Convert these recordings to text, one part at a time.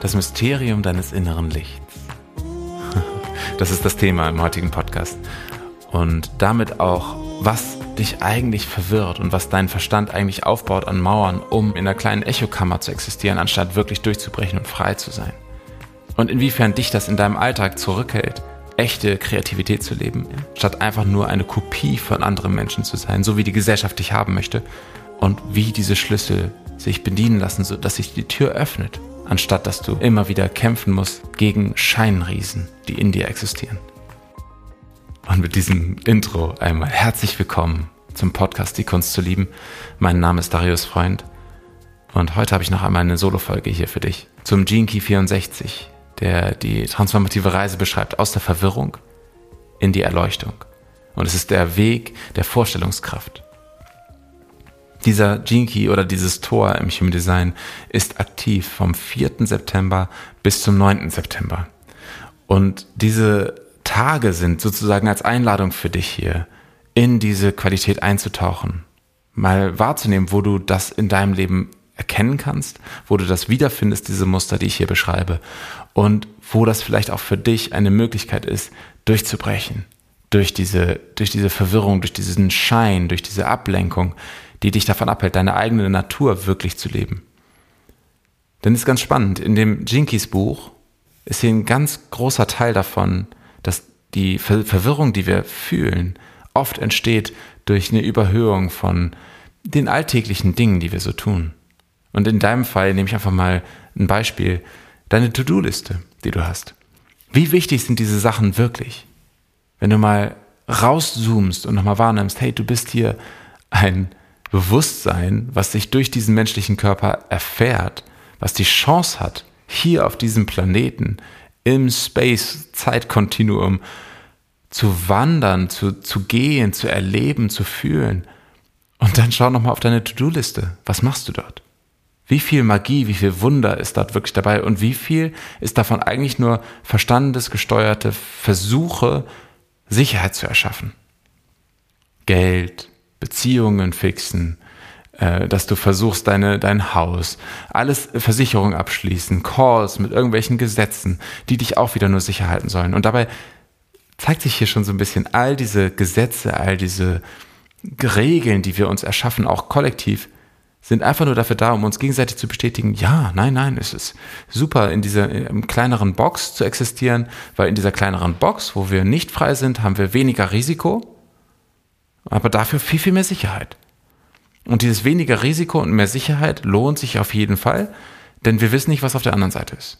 Das Mysterium deines inneren Lichts. Das ist das Thema im heutigen Podcast. Und damit auch, was dich eigentlich verwirrt und was dein Verstand eigentlich aufbaut an Mauern, um in einer kleinen Echokammer zu existieren, anstatt wirklich durchzubrechen und frei zu sein. Und inwiefern dich das in deinem Alltag zurückhält, echte Kreativität zu leben, statt einfach nur eine Kopie von anderen Menschen zu sein, so wie die Gesellschaft dich haben möchte. Und wie diese Schlüssel sich bedienen lassen, sodass sich die Tür öffnet, anstatt dass du immer wieder kämpfen musst gegen Scheinriesen, die in dir existieren. Und mit diesem Intro einmal herzlich willkommen zum Podcast Die Kunst zu lieben. Mein Name ist Darius Freund und heute habe ich noch einmal eine Solo-Folge hier für dich zum Gene Key 64, der die transformative Reise beschreibt aus der Verwirrung in die Erleuchtung. Und es ist der Weg der Vorstellungskraft. Dieser Gene Key oder dieses Tor im Human Design ist aktiv vom 4. September bis zum 9. September. Und diese Tage sind sozusagen als Einladung für dich hier, in diese Qualität einzutauchen. Mal wahrzunehmen, wo du das in deinem Leben erkennen kannst, wo du das wiederfindest, diese Muster, die ich hier beschreibe, und wo das vielleicht auch für dich eine Möglichkeit ist, durchzubrechen, durch diese, durch diese Verwirrung, durch diesen Schein, durch diese Ablenkung, die dich davon abhält, deine eigene Natur wirklich zu leben. Denn es ist ganz spannend, in dem Jinkies Buch ist hier ein ganz großer Teil davon, dass die Ver Verwirrung, die wir fühlen, oft entsteht durch eine Überhöhung von den alltäglichen Dingen, die wir so tun. Und in deinem Fall nehme ich einfach mal ein Beispiel, deine To-Do-Liste, die du hast. Wie wichtig sind diese Sachen wirklich? Wenn du mal rauszoomst und nochmal wahrnimmst, hey, du bist hier ein Bewusstsein, was sich durch diesen menschlichen Körper erfährt, was die Chance hat, hier auf diesem Planeten im Space-Zeitkontinuum zu wandern, zu, zu gehen, zu erleben, zu fühlen. Und dann schau nochmal auf deine To-Do-Liste. Was machst du dort? Wie viel Magie, wie viel Wunder ist dort wirklich dabei und wie viel ist davon eigentlich nur verstandesgesteuerte Versuche, Sicherheit zu erschaffen? Geld, Beziehungen fixen, äh, dass du versuchst, deine, dein Haus, alles Versicherung abschließen, Calls mit irgendwelchen Gesetzen, die dich auch wieder nur sicher halten sollen. Und dabei zeigt sich hier schon so ein bisschen all diese Gesetze, all diese Regeln, die wir uns erschaffen, auch kollektiv, sind einfach nur dafür da, um uns gegenseitig zu bestätigen, ja, nein, nein, es ist super, in dieser in kleineren Box zu existieren, weil in dieser kleineren Box, wo wir nicht frei sind, haben wir weniger Risiko, aber dafür viel, viel mehr Sicherheit. Und dieses weniger Risiko und mehr Sicherheit lohnt sich auf jeden Fall, denn wir wissen nicht, was auf der anderen Seite ist.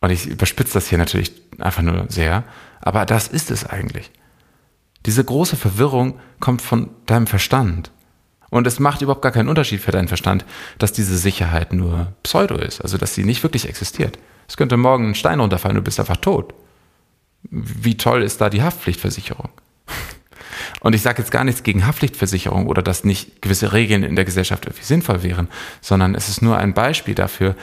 Und ich überspitze das hier natürlich einfach nur sehr, aber das ist es eigentlich. Diese große Verwirrung kommt von deinem Verstand. Und es macht überhaupt gar keinen Unterschied für deinen Verstand, dass diese Sicherheit nur Pseudo ist, also dass sie nicht wirklich existiert. Es könnte morgen ein Stein runterfallen, du bist einfach tot. Wie toll ist da die Haftpflichtversicherung? Und ich sage jetzt gar nichts gegen Haftpflichtversicherung oder dass nicht gewisse Regeln in der Gesellschaft irgendwie sinnvoll wären, sondern es ist nur ein Beispiel dafür,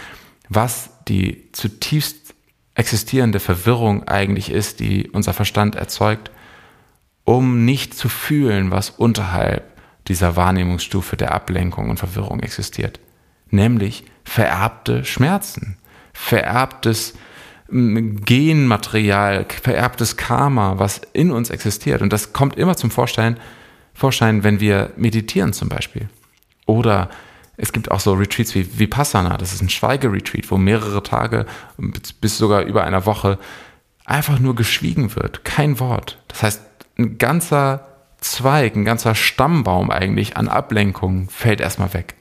was die zutiefst existierende Verwirrung eigentlich ist, die unser Verstand erzeugt, um nicht zu fühlen, was unterhalb dieser Wahrnehmungsstufe der Ablenkung und Verwirrung existiert. Nämlich vererbte Schmerzen, vererbtes Genmaterial, vererbtes Karma, was in uns existiert. Und das kommt immer zum Vorschein, Vorschein, wenn wir meditieren zum Beispiel. Oder es gibt auch so Retreats wie Vipassana, das ist ein Schweigeretreat, wo mehrere Tage bis sogar über einer Woche einfach nur geschwiegen wird, kein Wort. Das heißt, ein ganzer Zweig, ein ganzer Stammbaum eigentlich an Ablenkungen fällt erstmal weg.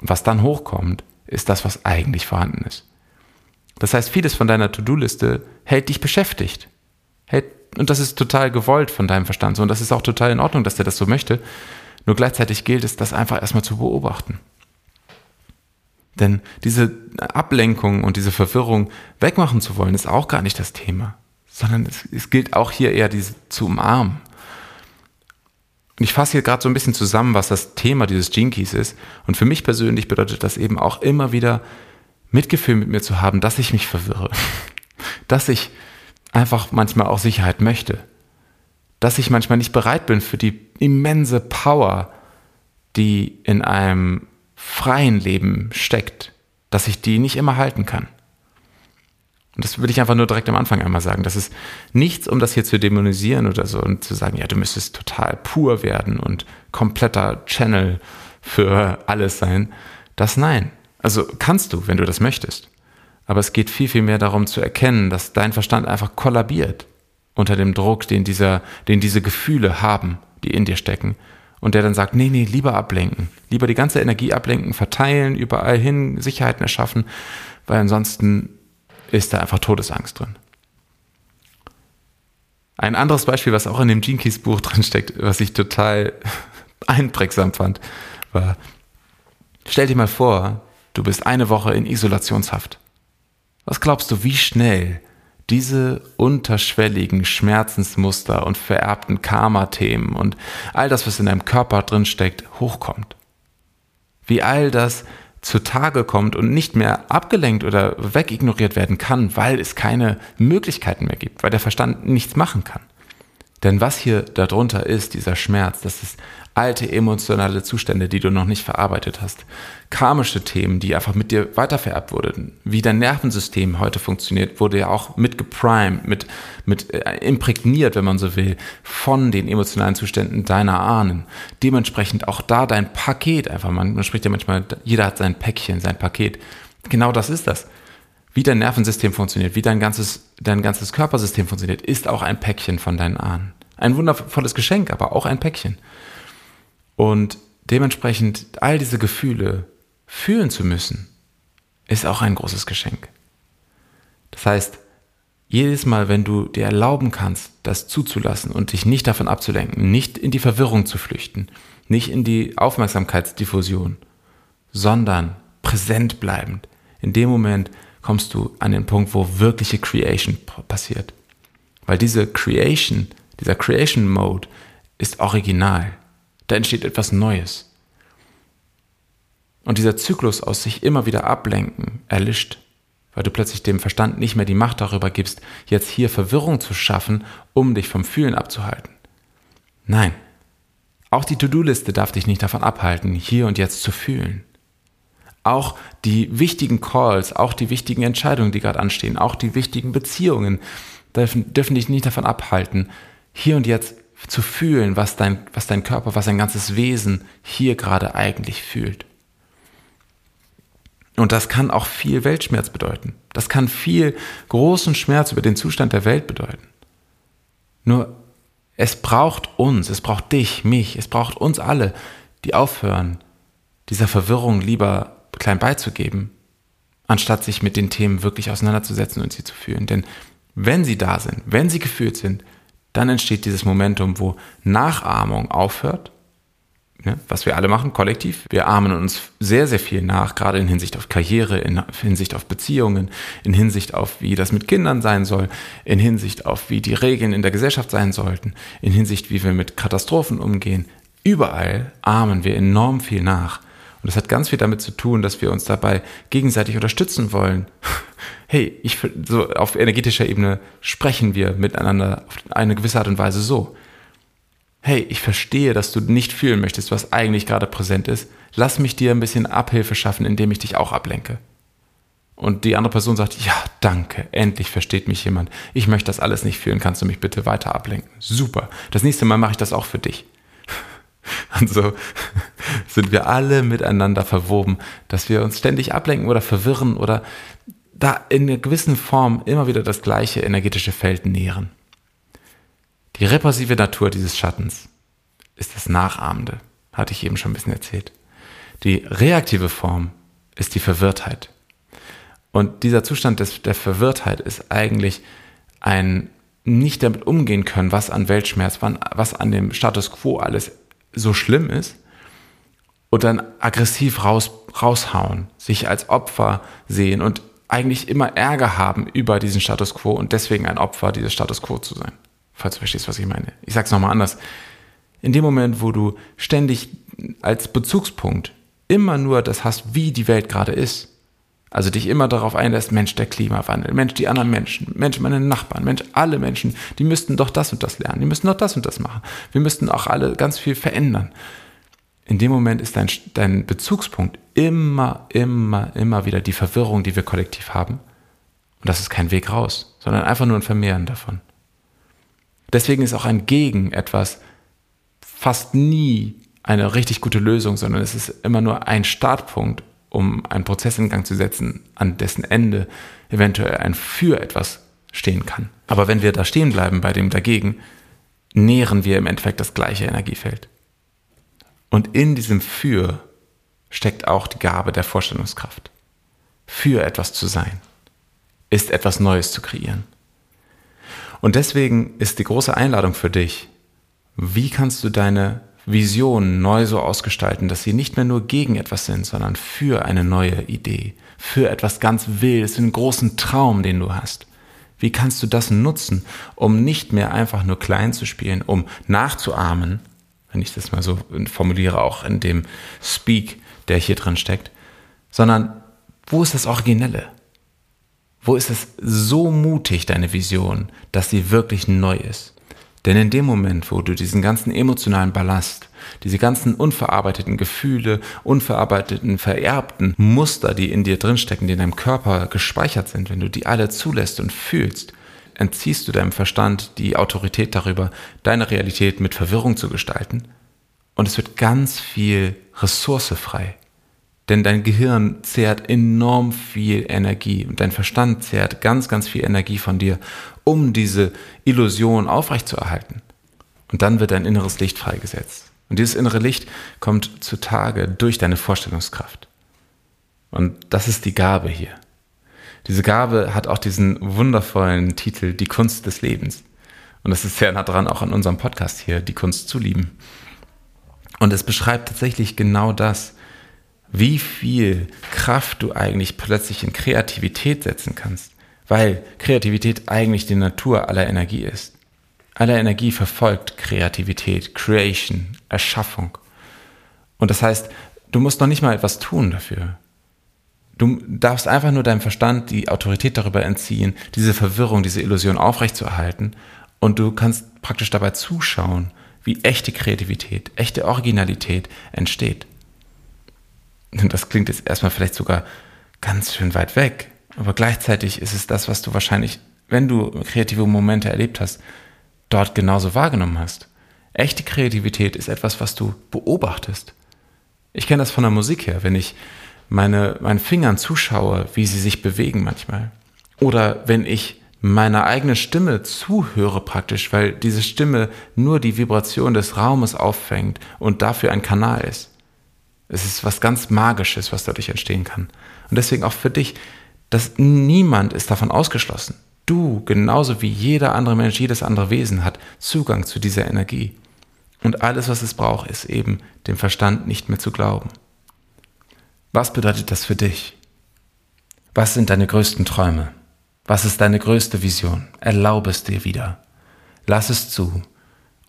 Und was dann hochkommt, ist das, was eigentlich vorhanden ist. Das heißt, vieles von deiner To-Do-Liste hält dich beschäftigt. Hält, und das ist total gewollt von deinem Verstand so. Und das ist auch total in Ordnung, dass der das so möchte. Nur gleichzeitig gilt es, das einfach erstmal zu beobachten. Denn diese Ablenkung und diese Verwirrung wegmachen zu wollen, ist auch gar nicht das Thema. Sondern es, es gilt auch hier eher diese zu umarmen. Und ich fasse hier gerade so ein bisschen zusammen, was das Thema dieses Keys ist. Und für mich persönlich bedeutet das eben auch immer wieder Mitgefühl mit mir zu haben, dass ich mich verwirre, dass ich einfach manchmal auch Sicherheit möchte, dass ich manchmal nicht bereit bin für die immense Power, die in einem freien Leben steckt, dass ich die nicht immer halten kann. Und das will ich einfach nur direkt am Anfang einmal sagen. Das ist nichts, um das hier zu dämonisieren oder so und zu sagen, ja, du müsstest total pur werden und kompletter Channel für alles sein. Das nein. Also kannst du, wenn du das möchtest. Aber es geht viel, viel mehr darum zu erkennen, dass dein Verstand einfach kollabiert unter dem Druck, den, dieser, den diese Gefühle haben, die in dir stecken. Und der dann sagt, nee, nee, lieber ablenken. Lieber die ganze Energie ablenken, verteilen, überall hin, Sicherheiten erschaffen, weil ansonsten ist da einfach Todesangst drin. Ein anderes Beispiel, was auch in dem Gene Keys Buch drin steckt, was ich total einprägsam fand, war, stell dir mal vor, du bist eine Woche in Isolationshaft. Was glaubst du, wie schnell diese unterschwelligen Schmerzensmuster und vererbten Karma-Themen und all das, was in deinem Körper drin steckt, hochkommt? Wie all das zutage kommt und nicht mehr abgelenkt oder wegignoriert werden kann, weil es keine Möglichkeiten mehr gibt, weil der Verstand nichts machen kann. Denn was hier darunter ist, dieser Schmerz, das ist alte emotionale Zustände, die du noch nicht verarbeitet hast. Karmische Themen, die einfach mit dir weitervererbt wurden. Wie dein Nervensystem heute funktioniert, wurde ja auch mit geprimed, mit, mit äh, imprägniert, wenn man so will, von den emotionalen Zuständen deiner Ahnen. Dementsprechend auch da dein Paket einfach. Man, man spricht ja manchmal, jeder hat sein Päckchen, sein Paket. Genau das ist das wie dein Nervensystem funktioniert, wie dein ganzes, dein ganzes Körpersystem funktioniert, ist auch ein Päckchen von deinen Ahnen. Ein wundervolles Geschenk, aber auch ein Päckchen. Und dementsprechend all diese Gefühle fühlen zu müssen, ist auch ein großes Geschenk. Das heißt, jedes Mal, wenn du dir erlauben kannst, das zuzulassen und dich nicht davon abzulenken, nicht in die Verwirrung zu flüchten, nicht in die Aufmerksamkeitsdiffusion, sondern präsent bleibend, in dem Moment kommst du an den Punkt, wo wirkliche Creation passiert. Weil diese Creation, dieser Creation Mode ist original. Da entsteht etwas Neues. Und dieser Zyklus aus sich immer wieder ablenken erlischt, weil du plötzlich dem Verstand nicht mehr die Macht darüber gibst, jetzt hier Verwirrung zu schaffen, um dich vom Fühlen abzuhalten. Nein, auch die To-Do-Liste darf dich nicht davon abhalten, hier und jetzt zu fühlen. Auch die wichtigen Calls, auch die wichtigen Entscheidungen, die gerade anstehen, auch die wichtigen Beziehungen dürfen, dürfen dich nicht davon abhalten, hier und jetzt zu fühlen, was dein, was dein Körper, was dein ganzes Wesen hier gerade eigentlich fühlt. Und das kann auch viel Weltschmerz bedeuten. Das kann viel großen Schmerz über den Zustand der Welt bedeuten. Nur es braucht uns, es braucht dich, mich, es braucht uns alle, die aufhören, dieser Verwirrung lieber klein beizugeben, anstatt sich mit den Themen wirklich auseinanderzusetzen und sie zu fühlen. Denn wenn sie da sind, wenn sie gefühlt sind, dann entsteht dieses Momentum, wo Nachahmung aufhört, ne, was wir alle machen, kollektiv. Wir ahmen uns sehr, sehr viel nach, gerade in Hinsicht auf Karriere, in Hinsicht auf Beziehungen, in Hinsicht auf, wie das mit Kindern sein soll, in Hinsicht auf, wie die Regeln in der Gesellschaft sein sollten, in Hinsicht, wie wir mit Katastrophen umgehen. Überall ahmen wir enorm viel nach. Und das hat ganz viel damit zu tun, dass wir uns dabei gegenseitig unterstützen wollen. Hey, ich, so auf energetischer Ebene sprechen wir miteinander auf eine gewisse Art und Weise so. Hey, ich verstehe, dass du nicht fühlen möchtest, was eigentlich gerade präsent ist. Lass mich dir ein bisschen Abhilfe schaffen, indem ich dich auch ablenke. Und die andere Person sagt, ja, danke, endlich versteht mich jemand. Ich möchte das alles nicht fühlen, kannst du mich bitte weiter ablenken? Super. Das nächste Mal mache ich das auch für dich. Und so sind wir alle miteinander verwoben, dass wir uns ständig ablenken oder verwirren oder da in einer gewissen Form immer wieder das gleiche energetische Feld nähren. Die repressive Natur dieses Schattens ist das Nachahmende, hatte ich eben schon ein bisschen erzählt. Die reaktive Form ist die Verwirrtheit. Und dieser Zustand des, der Verwirrtheit ist eigentlich ein nicht damit umgehen können, was an Weltschmerz, was an dem Status quo alles so schlimm ist und dann aggressiv raus, raushauen, sich als Opfer sehen und eigentlich immer Ärger haben über diesen Status quo und deswegen ein Opfer dieses Status quo zu sein. Falls du verstehst, was ich meine. Ich sag's nochmal anders. In dem Moment, wo du ständig als Bezugspunkt immer nur das hast, wie die Welt gerade ist, also dich immer darauf einlässt, Mensch, der Klimawandel, Mensch, die anderen Menschen, Mensch, meine Nachbarn, Mensch, alle Menschen, die müssten doch das und das lernen, die müssten doch das und das machen. Wir müssten auch alle ganz viel verändern. In dem Moment ist dein, dein Bezugspunkt immer, immer, immer wieder die Verwirrung, die wir kollektiv haben. Und das ist kein Weg raus, sondern einfach nur ein Vermehren davon. Deswegen ist auch ein Gegen etwas fast nie eine richtig gute Lösung, sondern es ist immer nur ein Startpunkt, um einen Prozess in Gang zu setzen, an dessen Ende eventuell ein Für etwas stehen kann. Aber wenn wir da stehen bleiben bei dem Dagegen, nähren wir im Endeffekt das gleiche Energiefeld. Und in diesem Für steckt auch die Gabe der Vorstellungskraft. Für etwas zu sein, ist etwas Neues zu kreieren. Und deswegen ist die große Einladung für dich, wie kannst du deine Visionen neu so ausgestalten, dass sie nicht mehr nur gegen etwas sind, sondern für eine neue Idee, für etwas ganz Wildes, einen großen Traum, den du hast. Wie kannst du das nutzen, um nicht mehr einfach nur klein zu spielen, um nachzuahmen, wenn ich das mal so formuliere, auch in dem Speak, der hier drin steckt, sondern wo ist das Originelle? Wo ist es so mutig, deine Vision, dass sie wirklich neu ist? Denn in dem Moment, wo du diesen ganzen emotionalen Ballast, diese ganzen unverarbeiteten Gefühle, unverarbeiteten, vererbten Muster, die in dir drinstecken, die in deinem Körper gespeichert sind, wenn du die alle zulässt und fühlst, entziehst du deinem Verstand die Autorität darüber, deine Realität mit Verwirrung zu gestalten. Und es wird ganz viel Ressource frei. Denn dein Gehirn zehrt enorm viel Energie und dein Verstand zehrt ganz, ganz viel Energie von dir, um diese Illusion aufrechtzuerhalten. Und dann wird dein inneres Licht freigesetzt. Und dieses innere Licht kommt zutage durch deine Vorstellungskraft. Und das ist die Gabe hier. Diese Gabe hat auch diesen wundervollen Titel Die Kunst des Lebens. Und das ist sehr nah dran auch an unserem Podcast hier, die Kunst zu lieben. Und es beschreibt tatsächlich genau das, wie viel Kraft du eigentlich plötzlich in Kreativität setzen kannst, weil Kreativität eigentlich die Natur aller Energie ist. Alle Energie verfolgt Kreativität, Creation, Erschaffung. Und das heißt, du musst noch nicht mal etwas tun dafür. Du darfst einfach nur deinem Verstand die Autorität darüber entziehen, diese Verwirrung, diese Illusion aufrechtzuerhalten. Und du kannst praktisch dabei zuschauen, wie echte Kreativität, echte Originalität entsteht. Und das klingt jetzt erstmal vielleicht sogar ganz schön weit weg, aber gleichzeitig ist es das, was du wahrscheinlich, wenn du kreative Momente erlebt hast, dort genauso wahrgenommen hast. Echte Kreativität ist etwas, was du beobachtest. Ich kenne das von der Musik her, wenn ich meine, meinen Fingern zuschaue, wie sie sich bewegen manchmal. Oder wenn ich meiner eigenen Stimme zuhöre praktisch, weil diese Stimme nur die Vibration des Raumes auffängt und dafür ein Kanal ist. Es ist was ganz Magisches, was dadurch entstehen kann. Und deswegen auch für dich, dass niemand ist davon ausgeschlossen. Du, genauso wie jeder andere Mensch, jedes andere Wesen hat Zugang zu dieser Energie. Und alles, was es braucht, ist eben dem Verstand nicht mehr zu glauben. Was bedeutet das für dich? Was sind deine größten Träume? Was ist deine größte Vision? Erlaube es dir wieder. Lass es zu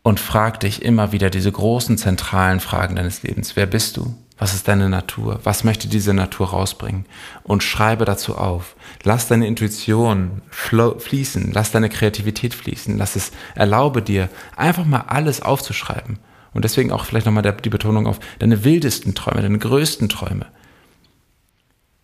und frag dich immer wieder diese großen zentralen Fragen deines Lebens. Wer bist du? Was ist deine Natur? Was möchte diese Natur rausbringen? Und schreibe dazu auf. Lass deine Intuition fließen. Lass deine Kreativität fließen. Lass es, erlaube dir, einfach mal alles aufzuschreiben. Und deswegen auch vielleicht nochmal die Betonung auf deine wildesten Träume, deine größten Träume.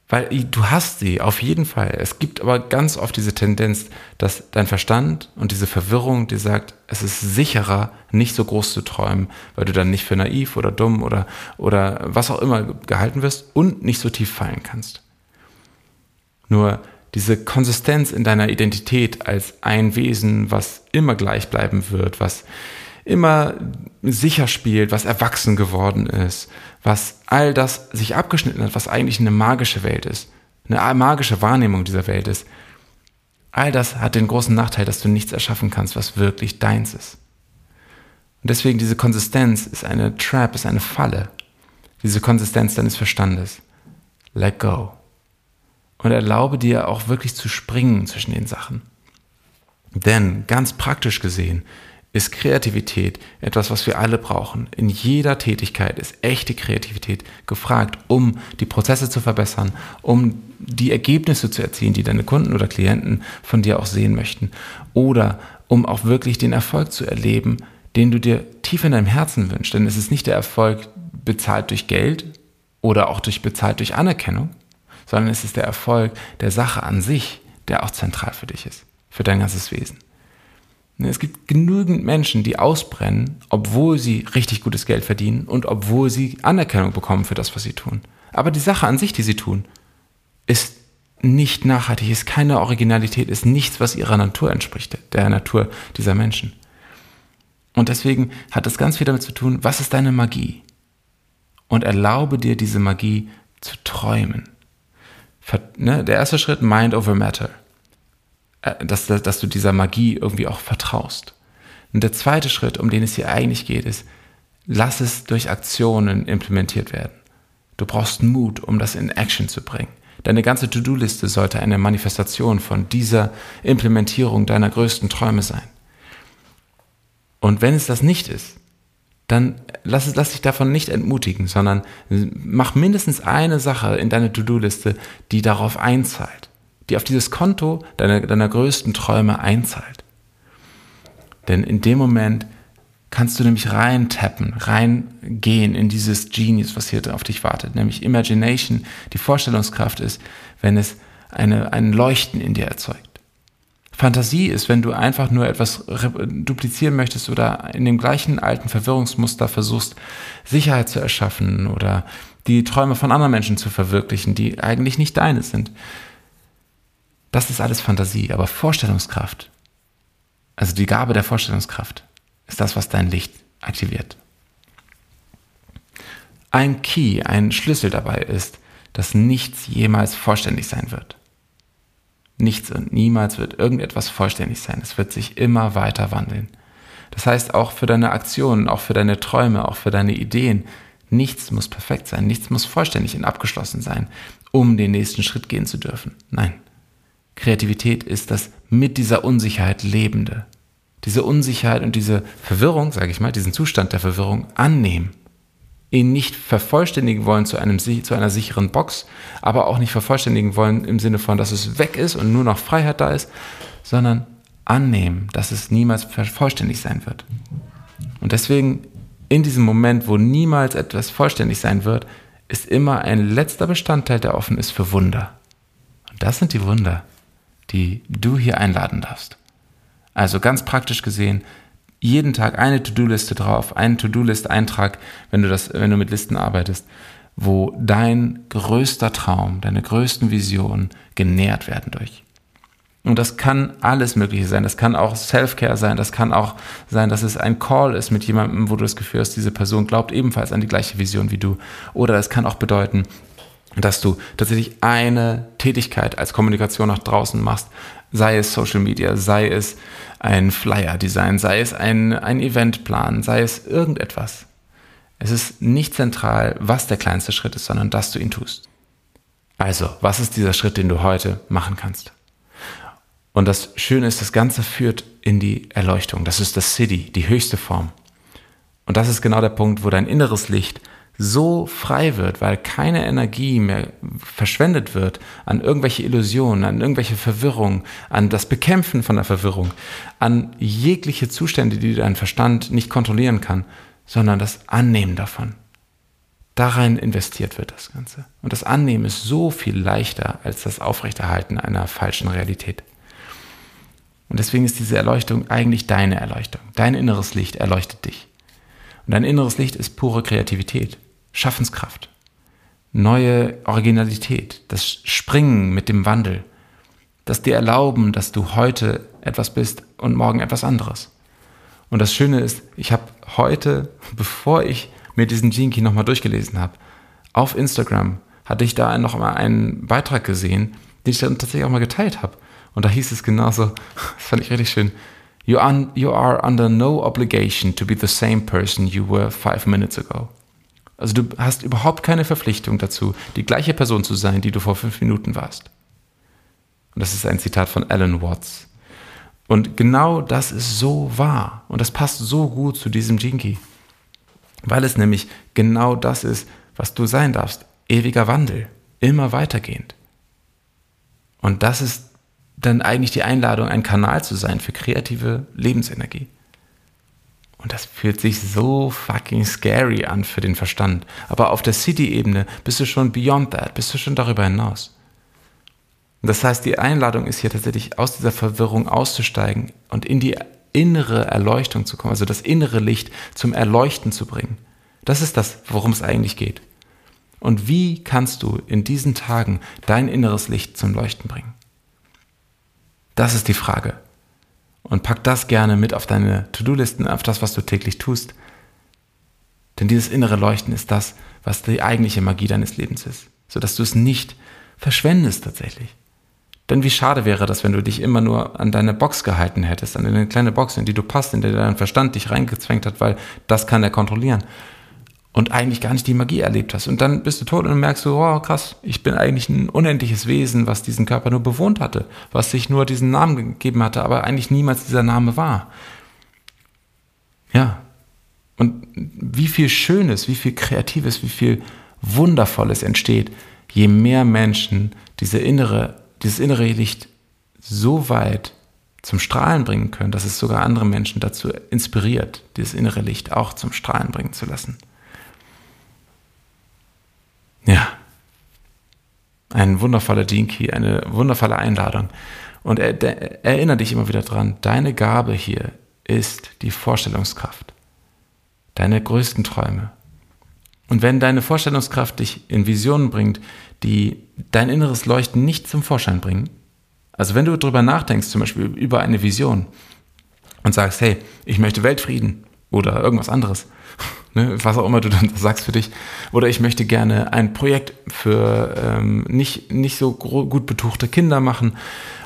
Weil du hast sie, auf jeden Fall. Es gibt aber ganz oft diese Tendenz, dass dein Verstand und diese Verwirrung dir sagt, es ist sicherer, nicht so groß zu träumen, weil du dann nicht für naiv oder dumm oder, oder was auch immer gehalten wirst und nicht so tief fallen kannst. Nur diese Konsistenz in deiner Identität als ein Wesen, was immer gleich bleiben wird, was immer sicher spielt, was erwachsen geworden ist, was all das sich abgeschnitten hat, was eigentlich eine magische Welt ist, eine magische Wahrnehmung dieser Welt ist. All das hat den großen Nachteil, dass du nichts erschaffen kannst, was wirklich deins ist. Und deswegen diese Konsistenz ist eine Trap, ist eine Falle. Diese Konsistenz deines Verstandes. Let go. Und erlaube dir auch wirklich zu springen zwischen den Sachen. Denn ganz praktisch gesehen ist Kreativität etwas, was wir alle brauchen. In jeder Tätigkeit ist echte Kreativität gefragt, um die Prozesse zu verbessern, um die Ergebnisse zu erzielen, die deine Kunden oder Klienten von dir auch sehen möchten. Oder um auch wirklich den Erfolg zu erleben, den du dir tief in deinem Herzen wünschst. Denn es ist nicht der Erfolg, bezahlt durch Geld oder auch durch bezahlt durch Anerkennung, sondern es ist der Erfolg der Sache an sich, der auch zentral für dich ist, für dein ganzes Wesen. Es gibt genügend Menschen, die ausbrennen, obwohl sie richtig gutes Geld verdienen und obwohl sie Anerkennung bekommen für das, was sie tun. Aber die Sache an sich, die sie tun, ist nicht nachhaltig, ist keine Originalität, ist nichts, was ihrer Natur entspricht, der Natur dieser Menschen. Und deswegen hat das ganz viel damit zu tun, was ist deine Magie? Und erlaube dir, diese Magie zu träumen. Ne, der erste Schritt, Mind over Matter. Äh, dass, dass du dieser Magie irgendwie auch vertraust. Und der zweite Schritt, um den es hier eigentlich geht, ist, lass es durch Aktionen implementiert werden. Du brauchst Mut, um das in Action zu bringen. Deine ganze To-Do-Liste sollte eine Manifestation von dieser Implementierung deiner größten Träume sein. Und wenn es das nicht ist, dann lass, es, lass dich davon nicht entmutigen, sondern mach mindestens eine Sache in deine To-Do-Liste, die darauf einzahlt, die auf dieses Konto deiner, deiner größten Träume einzahlt. Denn in dem Moment kannst du nämlich reintappen, reingehen in dieses Genius, was hier auf dich wartet, nämlich Imagination, die Vorstellungskraft ist, wenn es eine, ein Leuchten in dir erzeugt. Fantasie ist, wenn du einfach nur etwas duplizieren möchtest oder in dem gleichen alten Verwirrungsmuster versuchst, Sicherheit zu erschaffen oder die Träume von anderen Menschen zu verwirklichen, die eigentlich nicht deine sind. Das ist alles Fantasie, aber Vorstellungskraft, also die Gabe der Vorstellungskraft, ist das, was dein Licht aktiviert. Ein Key, ein Schlüssel dabei ist, dass nichts jemals vollständig sein wird. Nichts und niemals wird irgendetwas vollständig sein. Es wird sich immer weiter wandeln. Das heißt, auch für deine Aktionen, auch für deine Träume, auch für deine Ideen, nichts muss perfekt sein, nichts muss vollständig und abgeschlossen sein, um den nächsten Schritt gehen zu dürfen. Nein. Kreativität ist das mit dieser Unsicherheit Lebende. Diese Unsicherheit und diese Verwirrung, sage ich mal, diesen Zustand der Verwirrung annehmen ihn nicht vervollständigen wollen zu, einem, zu einer sicheren Box, aber auch nicht vervollständigen wollen im Sinne von, dass es weg ist und nur noch Freiheit da ist, sondern annehmen, dass es niemals vollständig sein wird. Und deswegen in diesem Moment, wo niemals etwas vollständig sein wird, ist immer ein letzter Bestandteil, der offen ist für Wunder. Und das sind die Wunder, die du hier einladen darfst. Also ganz praktisch gesehen, jeden Tag eine To-Do-Liste drauf, einen To-Do-List-Eintrag, wenn du das, wenn du mit Listen arbeitest, wo dein größter Traum, deine größten Visionen genährt werden durch. Und das kann alles Mögliche sein. Das kann auch Self-Care sein. Das kann auch sein, dass es ein Call ist mit jemandem, wo du das Gefühl hast, diese Person glaubt ebenfalls an die gleiche Vision wie du. Oder es kann auch bedeuten, dass du tatsächlich eine Tätigkeit als Kommunikation nach draußen machst, sei es Social Media, sei es ein Flyer-Design, sei es ein, ein Eventplan, sei es irgendetwas. Es ist nicht zentral, was der kleinste Schritt ist, sondern dass du ihn tust. Also, was ist dieser Schritt, den du heute machen kannst? Und das Schöne ist, das Ganze führt in die Erleuchtung. Das ist das City, die höchste Form. Und das ist genau der Punkt, wo dein inneres Licht so frei wird, weil keine Energie mehr verschwendet wird an irgendwelche Illusionen, an irgendwelche Verwirrung, an das Bekämpfen von der Verwirrung, an jegliche Zustände, die dein Verstand nicht kontrollieren kann, sondern das Annehmen davon. Darein investiert wird das Ganze. Und das Annehmen ist so viel leichter als das Aufrechterhalten einer falschen Realität. Und deswegen ist diese Erleuchtung eigentlich deine Erleuchtung. Dein inneres Licht erleuchtet dich. Und dein inneres Licht ist pure Kreativität. Schaffenskraft, neue Originalität, das Springen mit dem Wandel, das dir erlauben, dass du heute etwas bist und morgen etwas anderes. Und das Schöne ist, ich habe heute, bevor ich mir diesen Gene nochmal durchgelesen habe, auf Instagram hatte ich da noch mal einen Beitrag gesehen, den ich dann tatsächlich auch mal geteilt habe. Und da hieß es genauso, das fand ich richtig schön, you, un, you are under no obligation to be the same person you were five minutes ago. Also du hast überhaupt keine Verpflichtung dazu, die gleiche Person zu sein, die du vor fünf Minuten warst. Und das ist ein Zitat von Alan Watts. Und genau das ist so wahr. Und das passt so gut zu diesem Jinky. Weil es nämlich genau das ist, was du sein darfst. Ewiger Wandel. Immer weitergehend. Und das ist dann eigentlich die Einladung, ein Kanal zu sein für kreative Lebensenergie. Und das fühlt sich so fucking scary an für den Verstand. Aber auf der City-Ebene bist du schon beyond that, bist du schon darüber hinaus. Und das heißt, die Einladung ist hier tatsächlich aus dieser Verwirrung auszusteigen und in die innere Erleuchtung zu kommen, also das innere Licht zum Erleuchten zu bringen. Das ist das, worum es eigentlich geht. Und wie kannst du in diesen Tagen dein inneres Licht zum Leuchten bringen? Das ist die Frage. Und pack das gerne mit auf deine To-Do-Listen, auf das, was du täglich tust. Denn dieses innere Leuchten ist das, was die eigentliche Magie deines Lebens ist. Sodass du es nicht verschwendest tatsächlich. Denn wie schade wäre das, wenn du dich immer nur an deine Box gehalten hättest, an eine kleine Box, in die du passt, in der dein Verstand dich reingezwängt hat, weil das kann er kontrollieren und eigentlich gar nicht die Magie erlebt hast. Und dann bist du tot und merkst du, oh krass, ich bin eigentlich ein unendliches Wesen, was diesen Körper nur bewohnt hatte, was sich nur diesen Namen gegeben hatte, aber eigentlich niemals dieser Name war. Ja. Und wie viel Schönes, wie viel Kreatives, wie viel Wundervolles entsteht, je mehr Menschen diese innere, dieses innere Licht so weit zum Strahlen bringen können, dass es sogar andere Menschen dazu inspiriert, dieses innere Licht auch zum Strahlen bringen zu lassen. Ja. Ein wundervoller Dinky, eine wundervolle Einladung. Und er, der, erinnere dich immer wieder dran, deine Gabe hier ist die Vorstellungskraft. Deine größten Träume. Und wenn deine Vorstellungskraft dich in Visionen bringt, die dein inneres Leuchten nicht zum Vorschein bringen, also wenn du darüber nachdenkst, zum Beispiel über eine Vision und sagst, hey, ich möchte Weltfrieden oder irgendwas anderes, ne, was auch immer du dann sagst für dich. Oder ich möchte gerne ein Projekt für ähm, nicht, nicht so gut betuchte Kinder machen.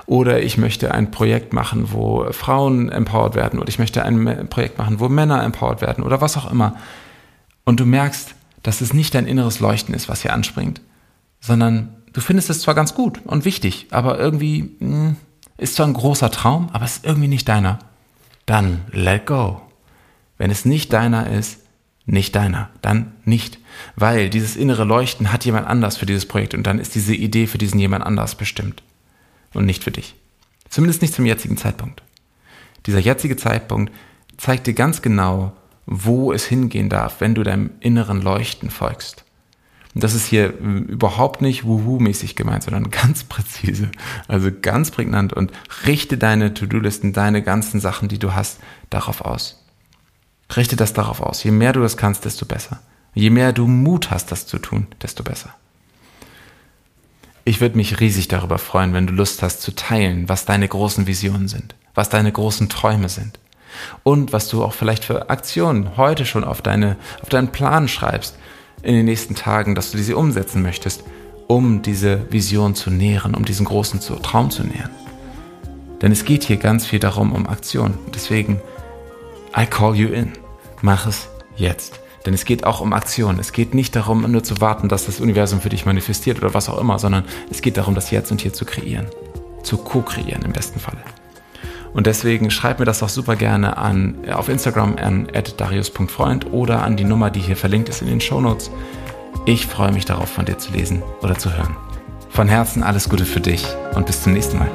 Oder ich möchte ein Projekt machen, wo Frauen empowered werden. Oder ich möchte ein Projekt machen, wo Männer empowered werden. Oder was auch immer. Und du merkst, dass es nicht dein inneres Leuchten ist, was hier anspringt, sondern du findest es zwar ganz gut und wichtig, aber irgendwie mh, hm, ist zwar ein großer Traum, aber es ist irgendwie nicht deiner. Dann let go. Wenn es nicht deiner ist, nicht deiner, dann nicht. Weil dieses innere Leuchten hat jemand anders für dieses Projekt und dann ist diese Idee für diesen jemand anders bestimmt und nicht für dich. Zumindest nicht zum jetzigen Zeitpunkt. Dieser jetzige Zeitpunkt zeigt dir ganz genau, wo es hingehen darf, wenn du deinem inneren Leuchten folgst. Und das ist hier hm, überhaupt nicht wuhu-mäßig gemeint, sondern ganz präzise, also ganz prägnant und richte deine To-Do-Listen, deine ganzen Sachen, die du hast, darauf aus. Richte das darauf aus. Je mehr du das kannst, desto besser. Je mehr du Mut hast, das zu tun, desto besser. Ich würde mich riesig darüber freuen, wenn du Lust hast zu teilen, was deine großen Visionen sind, was deine großen Träume sind und was du auch vielleicht für Aktionen heute schon auf, deine, auf deinen Plan schreibst in den nächsten Tagen, dass du diese umsetzen möchtest, um diese Vision zu nähren, um diesen großen Traum zu nähern. Denn es geht hier ganz viel darum, um Aktion. Deswegen I call you in. Mach es jetzt. Denn es geht auch um Aktion. Es geht nicht darum, nur zu warten, dass das Universum für dich manifestiert oder was auch immer, sondern es geht darum, das Jetzt und Hier zu kreieren. Zu co-kreieren im besten Falle. Und deswegen schreib mir das auch super gerne an auf Instagram an darius.freund oder an die Nummer, die hier verlinkt ist in den Shownotes. Ich freue mich darauf, von dir zu lesen oder zu hören. Von Herzen alles Gute für dich und bis zum nächsten Mal.